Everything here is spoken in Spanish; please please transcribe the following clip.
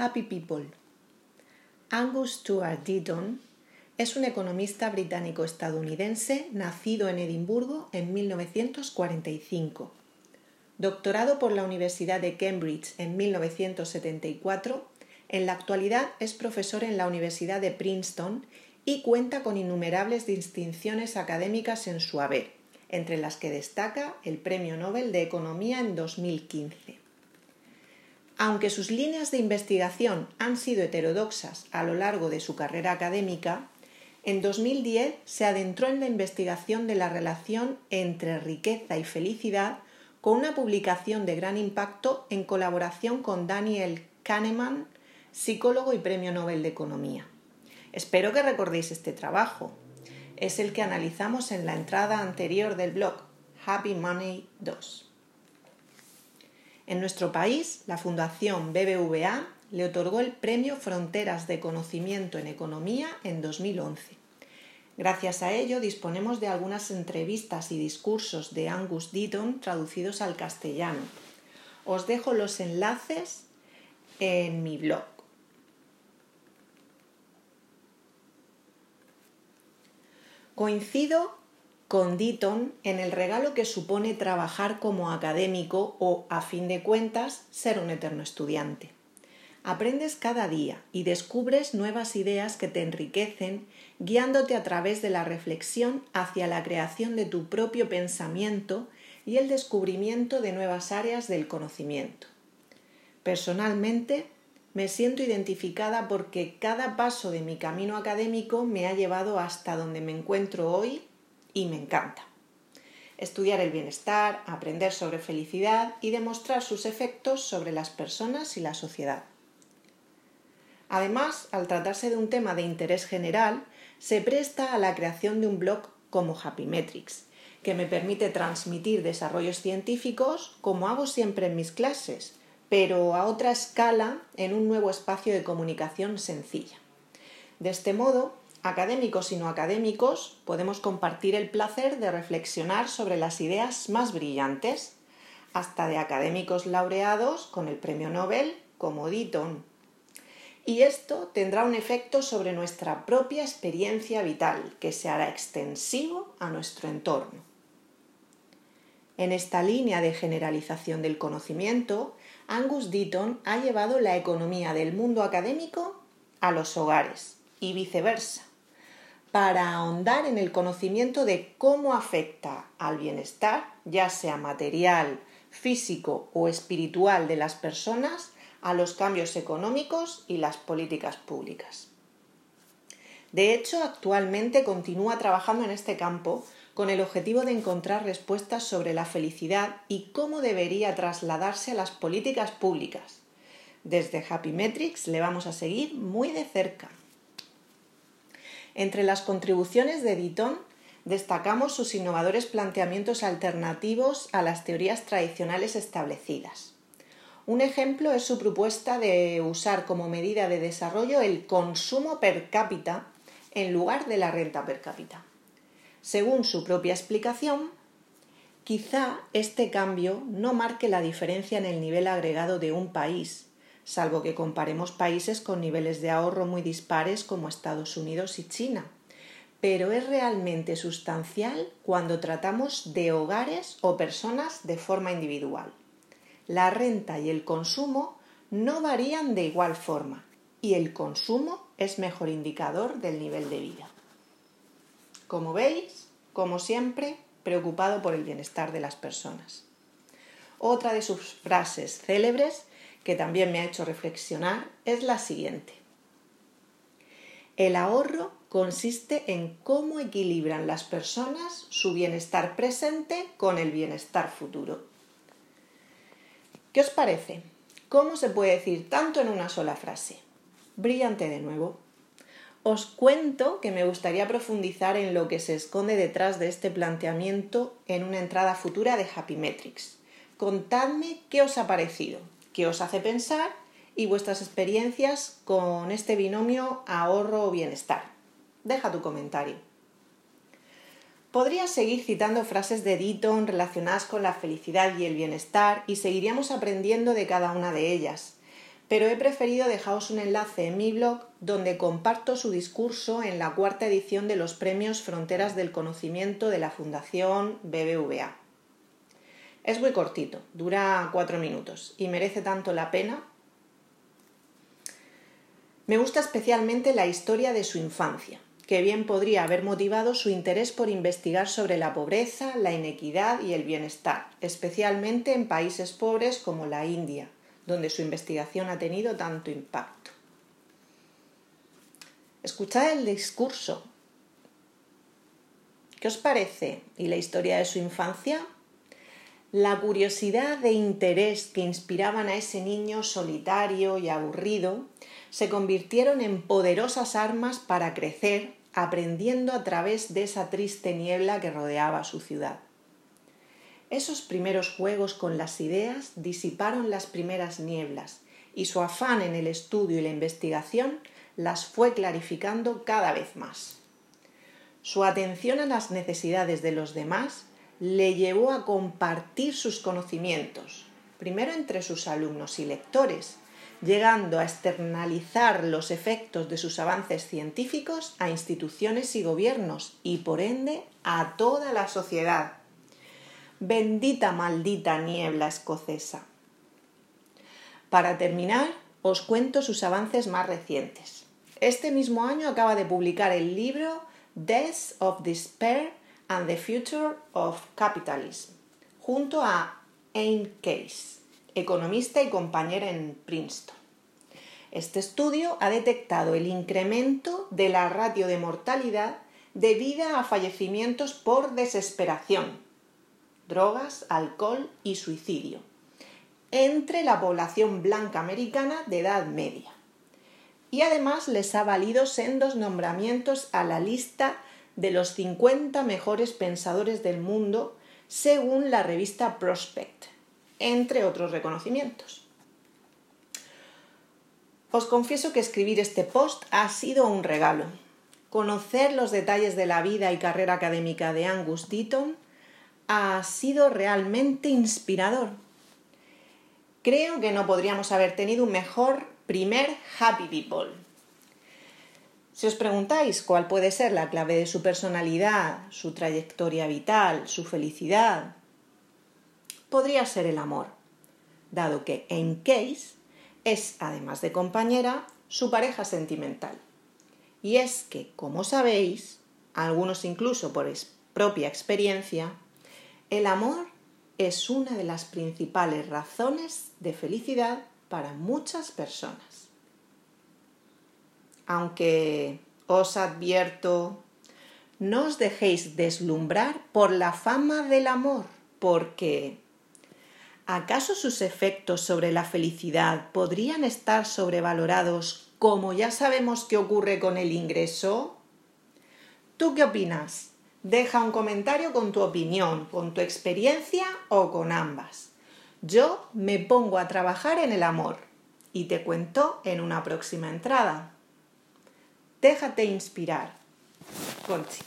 Happy People. Angus Stuart Deaton es un economista británico-estadounidense nacido en Edimburgo en 1945. Doctorado por la Universidad de Cambridge en 1974, en la actualidad es profesor en la Universidad de Princeton y cuenta con innumerables distinciones académicas en su haber, entre las que destaca el Premio Nobel de Economía en 2015. Aunque sus líneas de investigación han sido heterodoxas a lo largo de su carrera académica, en 2010 se adentró en la investigación de la relación entre riqueza y felicidad con una publicación de gran impacto en colaboración con Daniel Kahneman, psicólogo y Premio Nobel de Economía. Espero que recordéis este trabajo. Es el que analizamos en la entrada anterior del blog Happy Money 2. En nuestro país, la Fundación BBVA le otorgó el Premio Fronteras de Conocimiento en Economía en 2011. Gracias a ello disponemos de algunas entrevistas y discursos de Angus Deaton traducidos al castellano. Os dejo los enlaces en mi blog. Coincido con en el regalo que supone trabajar como académico o, a fin de cuentas, ser un eterno estudiante. Aprendes cada día y descubres nuevas ideas que te enriquecen, guiándote a través de la reflexión hacia la creación de tu propio pensamiento y el descubrimiento de nuevas áreas del conocimiento. Personalmente, me siento identificada porque cada paso de mi camino académico me ha llevado hasta donde me encuentro hoy y me encanta. Estudiar el bienestar, aprender sobre felicidad y demostrar sus efectos sobre las personas y la sociedad. Además, al tratarse de un tema de interés general, se presta a la creación de un blog como Happy Metrics, que me permite transmitir desarrollos científicos como hago siempre en mis clases, pero a otra escala en un nuevo espacio de comunicación sencilla. De este modo, académicos y no académicos, podemos compartir el placer de reflexionar sobre las ideas más brillantes, hasta de académicos laureados con el premio Nobel como Deaton. Y esto tendrá un efecto sobre nuestra propia experiencia vital, que se hará extensivo a nuestro entorno. En esta línea de generalización del conocimiento, Angus Deaton ha llevado la economía del mundo académico a los hogares y viceversa para ahondar en el conocimiento de cómo afecta al bienestar, ya sea material, físico o espiritual de las personas, a los cambios económicos y las políticas públicas. De hecho, actualmente continúa trabajando en este campo con el objetivo de encontrar respuestas sobre la felicidad y cómo debería trasladarse a las políticas públicas. Desde Happy Metrics le vamos a seguir muy de cerca. Entre las contribuciones de Ditton destacamos sus innovadores planteamientos alternativos a las teorías tradicionales establecidas. Un ejemplo es su propuesta de usar como medida de desarrollo el consumo per cápita en lugar de la renta per cápita. Según su propia explicación, quizá este cambio no marque la diferencia en el nivel agregado de un país, salvo que comparemos países con niveles de ahorro muy dispares como Estados Unidos y China. Pero es realmente sustancial cuando tratamos de hogares o personas de forma individual. La renta y el consumo no varían de igual forma y el consumo es mejor indicador del nivel de vida. Como veis, como siempre, preocupado por el bienestar de las personas. Otra de sus frases célebres que también me ha hecho reflexionar es la siguiente. El ahorro consiste en cómo equilibran las personas su bienestar presente con el bienestar futuro. ¿Qué os parece? ¿Cómo se puede decir tanto en una sola frase? Brillante de nuevo. Os cuento que me gustaría profundizar en lo que se esconde detrás de este planteamiento en una entrada futura de Happy Metrics. Contadme qué os ha parecido, qué os hace pensar y vuestras experiencias con este binomio ahorro o bienestar. Deja tu comentario. Podría seguir citando frases de Deaton relacionadas con la felicidad y el bienestar y seguiríamos aprendiendo de cada una de ellas. pero he preferido dejaros un enlace en mi blog donde comparto su discurso en la cuarta edición de los premios Fronteras del Conocimiento de la Fundación BBVA. Es muy cortito, dura cuatro minutos y merece tanto la pena. Me gusta especialmente la historia de su infancia, que bien podría haber motivado su interés por investigar sobre la pobreza, la inequidad y el bienestar, especialmente en países pobres como la India, donde su investigación ha tenido tanto impacto. Escuchad el discurso. ¿Qué os parece? ¿Y la historia de su infancia? La curiosidad e interés que inspiraban a ese niño solitario y aburrido se convirtieron en poderosas armas para crecer aprendiendo a través de esa triste niebla que rodeaba su ciudad. Esos primeros juegos con las ideas disiparon las primeras nieblas y su afán en el estudio y la investigación las fue clarificando cada vez más. Su atención a las necesidades de los demás le llevó a compartir sus conocimientos, primero entre sus alumnos y lectores, llegando a externalizar los efectos de sus avances científicos a instituciones y gobiernos y por ende a toda la sociedad. Bendita maldita niebla escocesa. Para terminar, os cuento sus avances más recientes. Este mismo año acaba de publicar el libro Death of Despair and the Future of Capitalism, junto a Anne Case, economista y compañera en Princeton. Este estudio ha detectado el incremento de la ratio de mortalidad debida a fallecimientos por desesperación, drogas, alcohol y suicidio entre la población blanca americana de edad media. Y además les ha valido sendos nombramientos a la lista de los 50 mejores pensadores del mundo según la revista Prospect, entre otros reconocimientos. Os confieso que escribir este post ha sido un regalo. Conocer los detalles de la vida y carrera académica de Angus Deaton ha sido realmente inspirador. Creo que no podríamos haber tenido un mejor primer Happy People. Si os preguntáis cuál puede ser la clave de su personalidad, su trayectoria vital, su felicidad, podría ser el amor, dado que en Case es, además de compañera, su pareja sentimental. Y es que, como sabéis, algunos incluso por propia experiencia, el amor es una de las principales razones de felicidad para muchas personas. Aunque os advierto, no os dejéis deslumbrar por la fama del amor, porque ¿acaso sus efectos sobre la felicidad podrían estar sobrevalorados como ya sabemos que ocurre con el ingreso? ¿Tú qué opinas? Deja un comentario con tu opinión, con tu experiencia o con ambas. Yo me pongo a trabajar en el amor y te cuento en una próxima entrada. Déjate inspirar. Conchi.